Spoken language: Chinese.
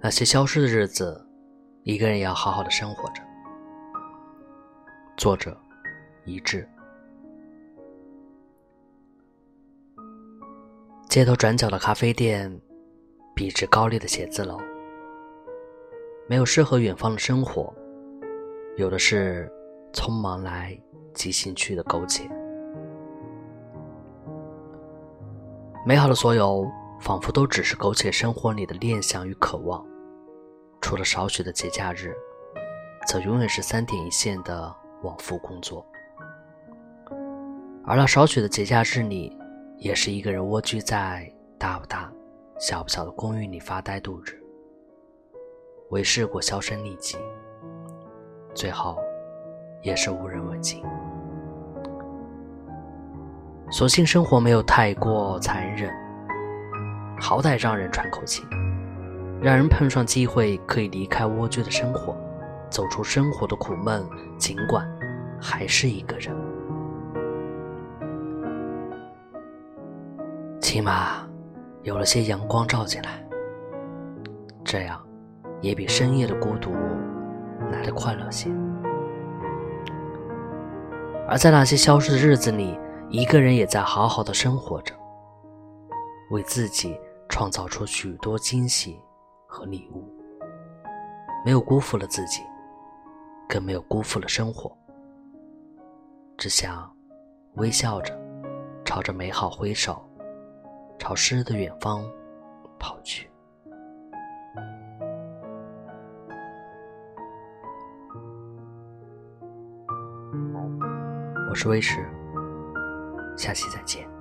那些消失的日子，一个人也要好好的生活着。作者：一致。街头转角的咖啡店，笔直高立的写字楼，没有诗和远方的生活，有的是匆忙来即兴去的苟且。美好的所有，仿佛都只是苟且生活里的念想与渴望。除了少许的节假日，则永远是三点一线的往复工作。而那少许的节假日里，也是一个人蜗居在大不大、小不小的公寓里发呆度日。为试过销声匿迹，最后也是无人问津。所幸生活没有太过残忍，好歹让人喘口气。让人碰上机会，可以离开蜗居的生活，走出生活的苦闷。尽管还是一个人，起码有了些阳光照进来，这样也比深夜的孤独来的快乐些。而在那些消失的日子里，一个人也在好好的生活着，为自己创造出许多惊喜。和礼物，没有辜负了自己，更没有辜负了生活。只想微笑着，朝着美好挥手，朝诗的远方跑去。我是微石，下期再见。